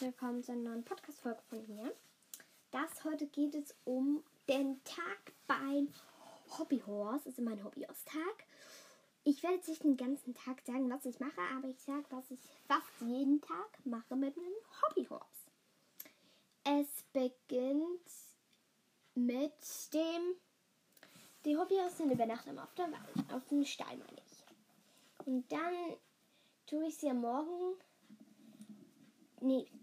willkommen zu einer neuen Podcast-Folge von mir. Das heute geht es um den Tag beim Hobbyhorse, also mein Hobbyhorse-Tag. Ich werde jetzt nicht den ganzen Tag sagen, was ich mache, aber ich sage, was ich fast jeden Tag mache mit einem Hobbyhorse. Es beginnt mit dem, die Hobbyhorse sind übernachten auf der Wald, auf dem Stall meine ich. Und dann tue ich sie am Morgen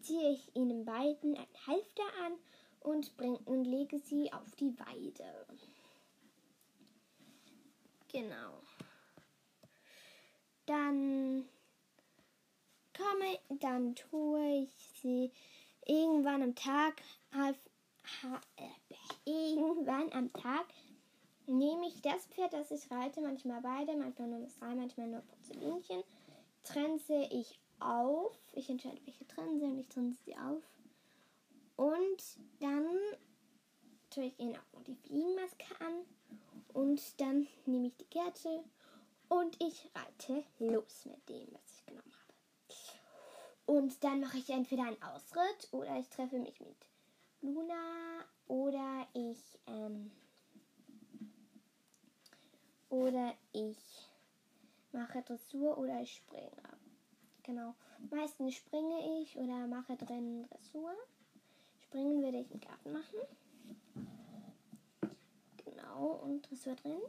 ziehe ich ihnen beiden ein Halfter an und, bring, und lege sie auf die Weide. Genau. Dann komme, dann tue ich sie irgendwann am Tag, half, ha, äh, irgendwann am Tag nehme ich das Pferd, das ich reite, manchmal beide, manchmal nur das drei, manchmal nur Porzellinchen, trense ich auf. Ich entscheide, welche drin sind. Ich trense sie auf. Und dann tue ich ihnen auch noch die Fliegenmaske an. Und dann nehme ich die Kette und ich reite los mit dem, was ich genommen habe. Und dann mache ich entweder einen Ausritt oder ich treffe mich mit Luna oder ich ähm, oder ich mache Dressur oder ich springe. Genau. Meistens springe ich oder mache drin Dressur. Springen würde ich im Garten machen. Genau, und Dressur drin.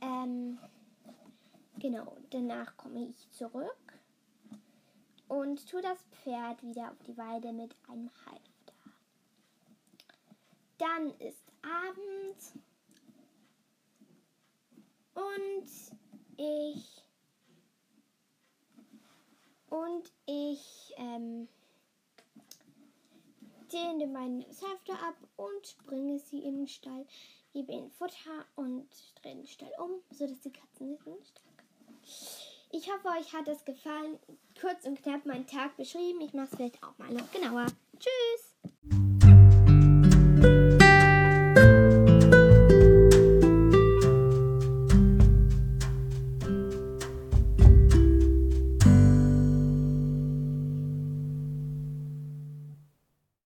Ähm, genau, danach komme ich zurück und tue das Pferd wieder auf die Weide mit einem Halfter. Dann ist Abend und ich und ich ähm, zähle meinen Halfter ab und bringe sie in den Stall, gebe ihnen Futter und drehe den Stall um, sodass die Katzen nicht strecken. Ich hoffe, euch hat es gefallen. Kurz und knapp meinen Tag beschrieben. Ich mache es vielleicht auch mal noch genauer. Tschüss!